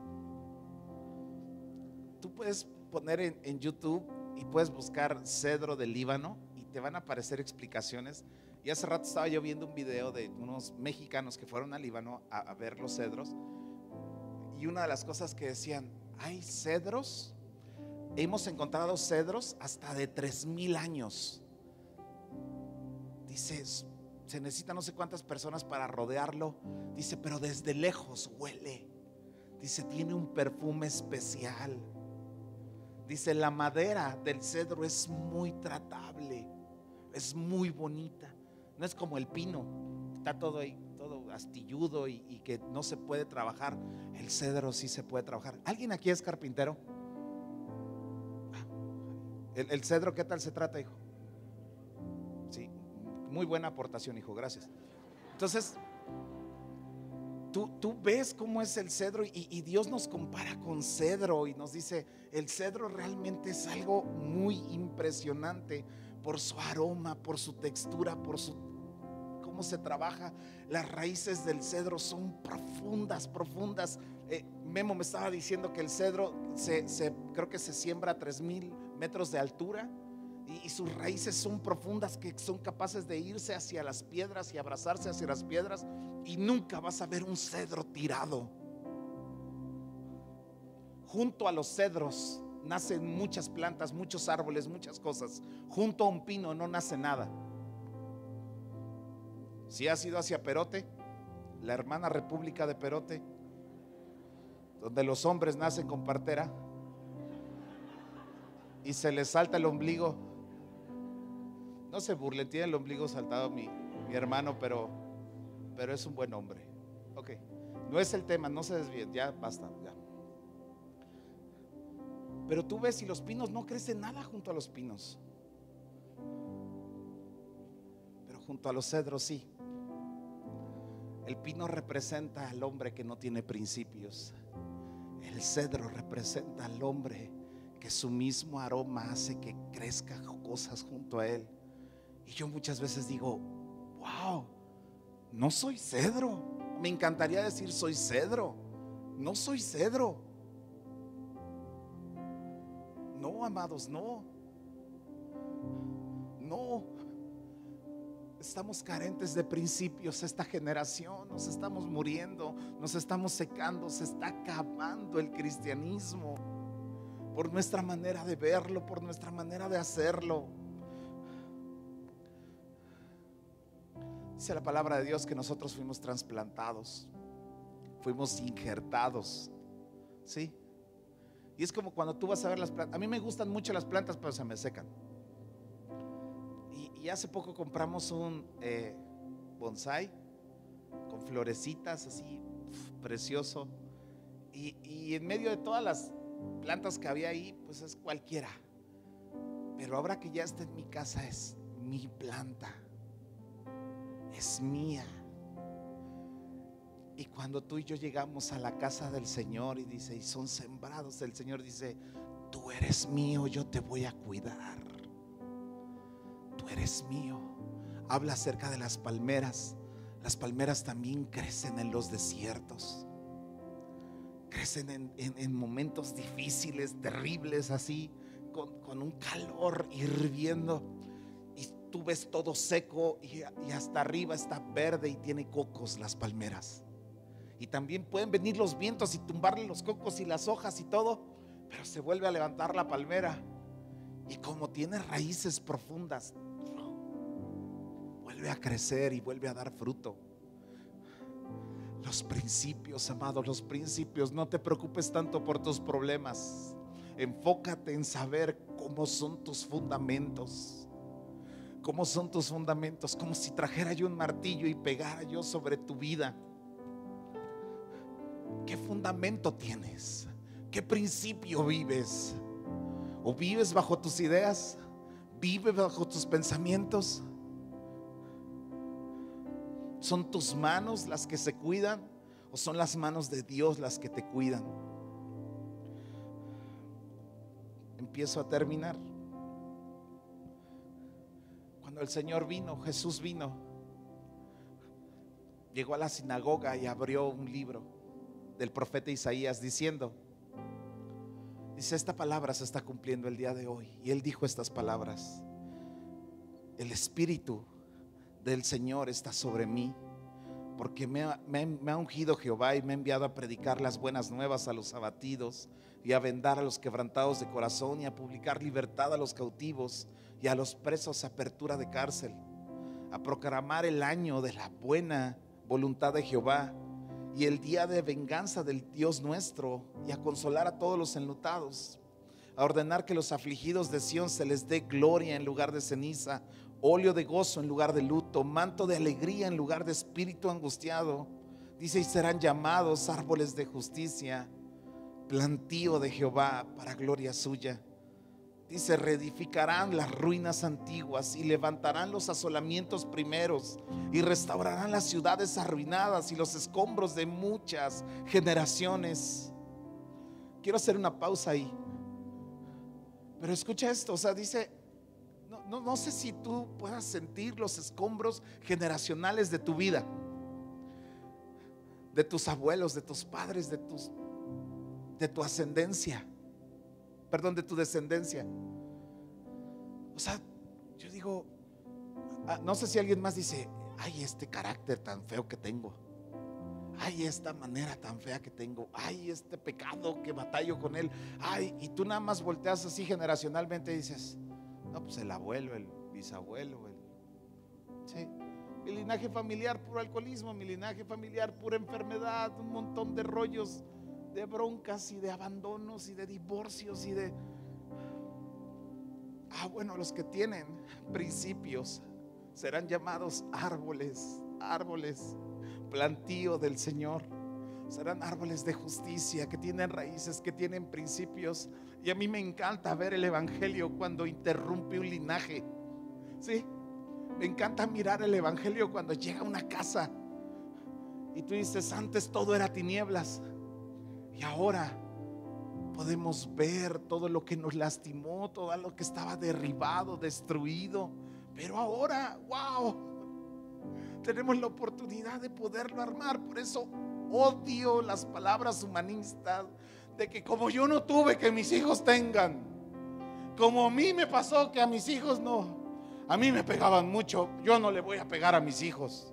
Tú puedes poner en, YouTube y puedes buscar cedro del Líbano y te van a aparecer explicaciones. Y hace rato estaba yo viendo un video de unos mexicanos que fueron al Líbano a, a ver los cedros. Y una de las cosas que decían, hay cedros, hemos encontrado cedros hasta de tres mil años. Dice, se necesita no sé cuántas personas para rodearlo. Dice, pero desde lejos huele. Dice, tiene un perfume especial. Dice, la madera del cedro es muy tratable, es muy bonita. No es como el pino, está todo ahí, todo astilludo y, y que no se puede trabajar. El cedro sí se puede trabajar. ¿Alguien aquí es carpintero? ¿El, cedro qué tal se trata, hijo? Sí, muy buena aportación, hijo, gracias. Entonces, tú, tú ves cómo es el cedro y, Dios nos compara con cedro y nos dice, el cedro realmente es algo muy impresionante por su aroma, por su textura, por su cómo se trabaja. Las raíces del cedro son profundas, profundas. Eh, Memo me estaba diciendo que el cedro creo que se siembra a 3000 metros de altura y, sus raíces son profundas que son capaces de irse hacia las piedras y abrazarse hacia las piedras y nunca vas a ver un cedro tirado. Junto a los cedros nacen muchas plantas, muchos árboles, muchas cosas. Junto a un pino no nace nada. Si has ido hacia Perote, la hermana república de Perote, donde los hombres nacen con partera y se les salta el ombligo. No se burlen, tiene el ombligo saltado mi, mi hermano, pero, pero es un buen hombre. Ok, no es el tema, no se desvíen, ya basta, ya. Pero tú ves y los pinos no crecen nada junto a los pinos. Pero junto a los cedros sí. El pino representa al hombre que no tiene principios. El cedro representa al hombre que su mismo aroma hace que crezca cosas junto a él. Y yo muchas veces digo, wow, no soy cedro. Me encantaría decir soy cedro. No soy cedro. No, amados, no. No. Estamos carentes de principios esta generación, nos estamos muriendo, nos estamos secando, se está acabando el cristianismo por nuestra manera de verlo, por nuestra manera de hacerlo. Dice la palabra de Dios que nosotros fuimos trasplantados, fuimos injertados, ¿sí? Y es como cuando tú vas a ver las plantas. A mí me gustan mucho las plantas, pero se me secan. Y, hace poco compramos un eh, bonsai con florecitas así, precioso. Y en medio de todas las plantas que había ahí, pues es cualquiera. Pero ahora que ya está en mi casa es mi planta. Es mía. Y cuando tú y yo llegamos a la casa del Señor y dice, y son sembrados, el Señor dice, tú eres mío, yo te voy a cuidar. Tú eres mío. Habla acerca de las palmeras. Las palmeras también crecen en los desiertos. Crecen en, en- en momentos difíciles, terribles, así, con, con un calor hirviendo. Y tú ves todo seco y, y hasta arriba está verde y tiene cocos las palmeras. Y también pueden venir los vientos y tumbarle los cocos y las hojas y todo, pero se vuelve a levantar la palmera. Y como tiene raíces profundas, vuelve a crecer y vuelve a dar fruto. Los principios, amados, los principios. No te preocupes tanto por tus problemas. Enfócate en saber cómo son tus fundamentos. ¿Cómo son tus fundamentos? Como si trajera yo un martillo y pegara yo sobre tu vida. ¿Qué fundamento tienes? ¿Qué principio vives? ¿O vives bajo tus ideas? ¿Vives bajo tus pensamientos? ¿Son tus manos las que se cuidan o son las manos de Dios las que te cuidan? Empiezo a terminar. Cuando el Señor vino, Jesús vino, llegó a la sinagoga y abrió un libro del profeta Isaías diciendo, dice, esta palabra se está cumpliendo el día de hoy. Y él dijo estas palabras, el Espíritu del Señor está sobre mí, porque me ha, ungido Jehová y me ha enviado a predicar las buenas nuevas a los abatidos y a vendar a los quebrantados de corazón y a publicar libertad a los cautivos y a los presos apertura de cárcel, a proclamar el año de la buena voluntad de Jehová y el día de venganza del Dios nuestro y a consolar a todos los enlutados, a ordenar que los afligidos de Sión se les dé gloria en lugar de ceniza, óleo de gozo en lugar de luto, manto de alegría en lugar de espíritu angustiado. Dice, y serán llamados árboles de justicia, plantío de Jehová para gloria suya. Dice, reedificarán las ruinas antiguas y levantarán los asolamientos primeros y restaurarán las ciudades arruinadas y los escombros de muchas generaciones. Quiero hacer una pausa ahí. Pero escucha esto, o sea, dice, no, no, sé si tú puedas sentir los escombros generacionales de tu vida, de tus abuelos, de tus padres, de tus de tu ascendencia, perdón, de tu descendencia. O sea, yo digo, ah, no sé si alguien más dice, ay, este carácter tan feo que tengo. Ay, esta manera tan fea que tengo. Ay, este pecado que batallo con él. Ay, y tú nada más volteas así generacionalmente y dices, no, pues el abuelo, el bisabuelo, el... Sí. Mi linaje familiar, puro alcoholismo, mi linaje familiar, pura enfermedad, un montón de rollos, de broncas y de abandonos y de divorcios y de... Ah, bueno, los que tienen principios serán llamados árboles, árboles, plantío del Señor. Serán árboles de justicia que tienen raíces, que tienen principios. Y a mí me encanta ver el Evangelio cuando interrumpe un linaje. ¿Sí? Me encanta mirar el Evangelio cuando llega a una casa y tú dices, antes todo era tinieblas y ahora podemos ver todo lo que nos lastimó, todo lo que estaba derribado, destruido. Pero ahora, wow, tenemos la oportunidad de poderlo armar. Por eso odio las palabras humanistas de que como yo no tuve, que mis hijos tengan. Como a mí me pasó que a mis hijos no. A mí me pegaban mucho, yo no le voy a pegar a mis hijos.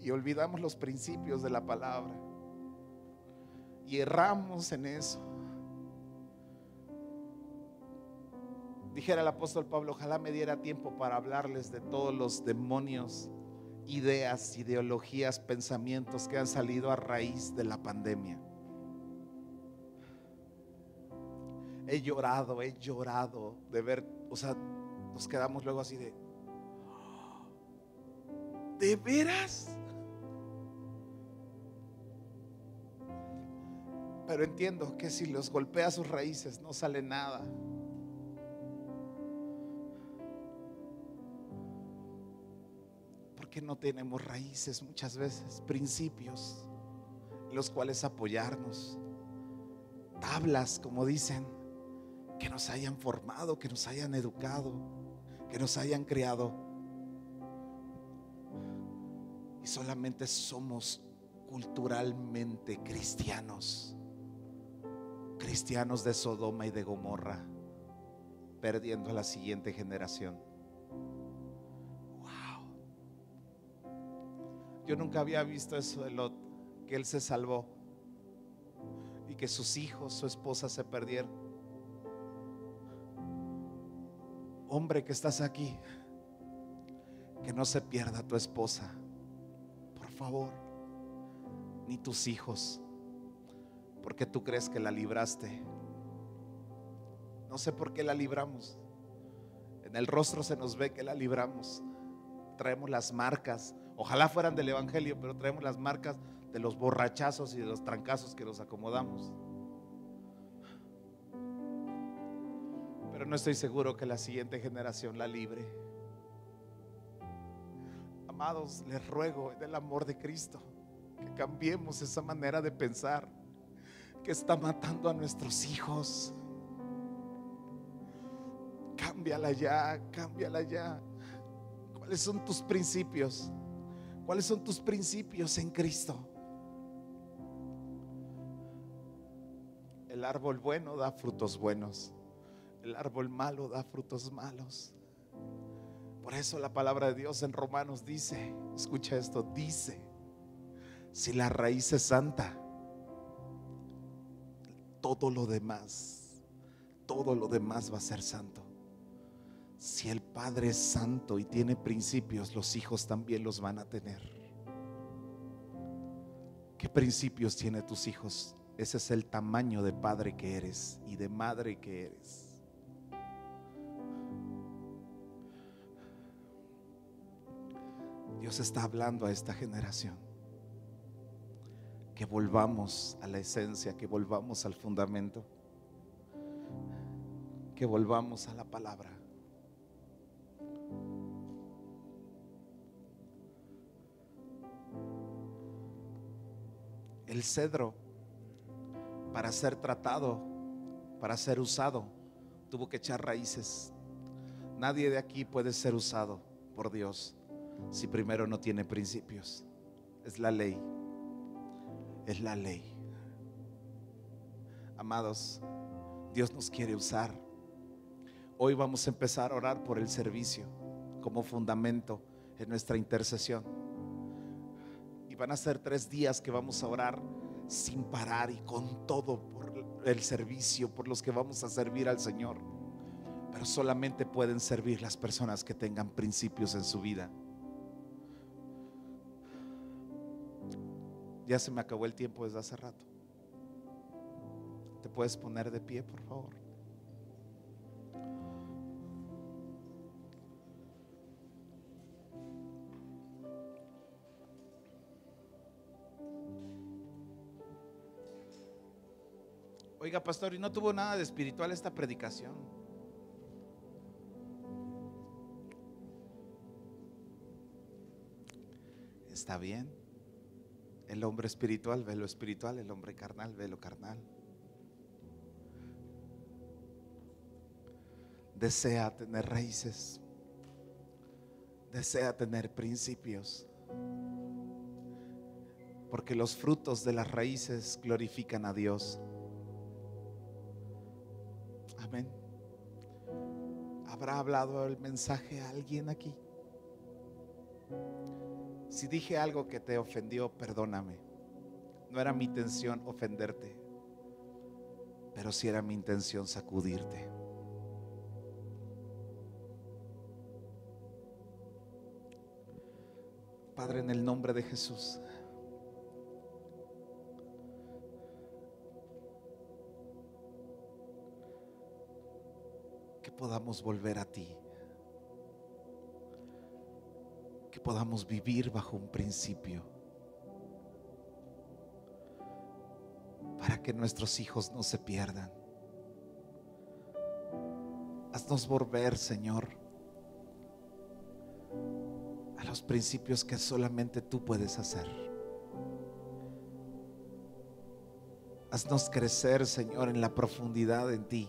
Y olvidamos los principios de la palabra. Y erramos en eso. Dijera el apóstol Pablo, ojalá me diera tiempo para hablarles de todos los demonios, ideas, ideologías, pensamientos que han salido a raíz de la pandemia. He llorado, he llorado de ver, o sea, nos quedamos luego así de, ¿De veras? Pero entiendo que si los golpea sus raíces no sale nada. Porque no tenemos raíces muchas veces, principios en los cuales apoyarnos, tablas, como dicen, que nos hayan formado, que nos hayan educado, que nos hayan criado. Y solamente somos culturalmente cristianos cristianos de Sodoma y de Gomorra, perdiendo a la siguiente generación. Yo nunca había visto eso de Lot, que él se salvó y que sus hijos, su esposa se perdieron. Hombre que estás aquí, que no se pierda tu esposa, por favor, ni tus hijos porque tú crees que la libraste. No sé por qué la libramos. En el rostro se nos ve que la libramos. Traemos las marcas. Ojalá fueran del Evangelio, pero traemos las marcas de los borrachazos y de los trancazos que nos acomodamos. Pero no estoy seguro que la siguiente generación la libre. Amados, les ruego en el amor de Cristo que cambiemos esa manera de pensar que está matando a nuestros hijos. Cámbiala ya, cámbiala ya. ¿Cuáles son tus principios? ¿Cuáles son tus principios en Cristo? El árbol bueno da frutos buenos. El árbol malo da frutos malos. Por eso la palabra de Dios en Romanos dice, escucha esto, dice, si la raíz es santa, todo lo demás, todo lo demás va a ser santo. Si el Padre es santo y tiene principios, los hijos también los van a tener. ¿Qué principios tiene tus hijos? Ese es el tamaño de padre que eres y de madre que eres. Dios está hablando a esta generación que volvamos a la esencia, que volvamos al fundamento, que volvamos a la palabra. El cedro, para ser tratado, para ser usado, tuvo que echar raíces. Nadie de aquí puede ser usado por Dios si primero no tiene principios. Es la ley es la ley. Amados, Dios nos quiere usar. Hoy vamos a empezar a orar por el servicio como fundamento en nuestra intercesión. Y van a ser tres días que vamos a orar sin parar y con todo por el servicio, por los que vamos a servir al Señor. Pero solamente pueden servir las personas que tengan principios en su vida. Ya se me acabó el tiempo desde hace rato. ¿Te puedes poner de pie, por favor? Oiga, pastor, ¿y no tuvo nada de espiritual esta predicación? Está bien. El hombre espiritual ve lo espiritual, el hombre carnal ve lo carnal. Desea tener raíces, desea tener principios, porque los frutos de las raíces glorifican a Dios. ¿Habrá hablado el mensaje a alguien aquí? Si dije algo que te ofendió, perdóname. No era mi intención ofenderte, pero sí era mi intención sacudirte. Padre, en el nombre de Jesús. Podamos volver a ti. podamos vivir bajo un principio para que nuestros hijos no se pierdan. Haznos volver, Señor, a los principios que solamente tú puedes hacer. Haznos crecer, Señor, en la profundidad en ti.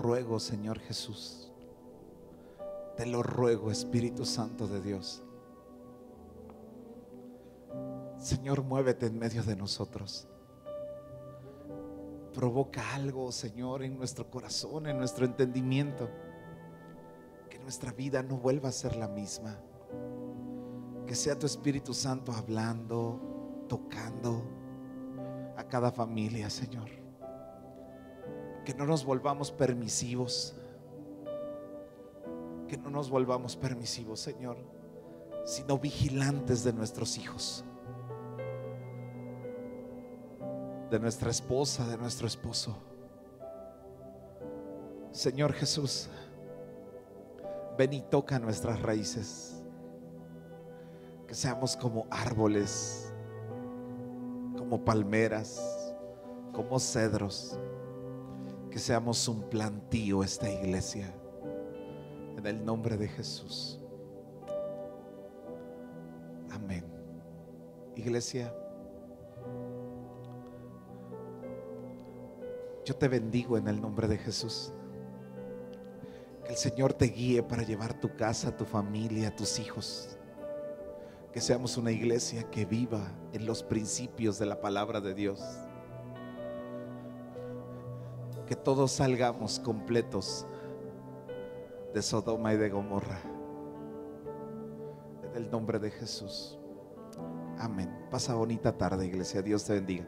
Ruego, Señor Jesús. Te lo ruego, Espíritu Santo de Dios. Señor, muévete en medio de nosotros. Provoca algo, Señor, en nuestro corazón, en nuestro entendimiento. Que nuestra vida no vuelva a ser la misma. Que sea tu Espíritu Santo hablando, tocando a cada familia, Señor. Que no nos volvamos permisivos. Que no nos volvamos permisivos, Señor, sino vigilantes de nuestros hijos. de nuestra esposa, de nuestro esposo. Señor Jesús, ven y toca nuestras raíces. Que seamos como árboles, como palmeras, como cedros. Que seamos un plantío esta iglesia. En el nombre de Jesús. Amén. Iglesia. Yo te bendigo en el nombre de Jesús. Que el Señor te guíe para llevar tu casa, tu familia, tus hijos. Que seamos una iglesia que viva en los principios de la palabra de Dios. Que todos salgamos completos de Sodoma y de Gomorra. En el nombre de Jesús. Amén. Pasa bonita tarde, iglesia. Dios te bendiga.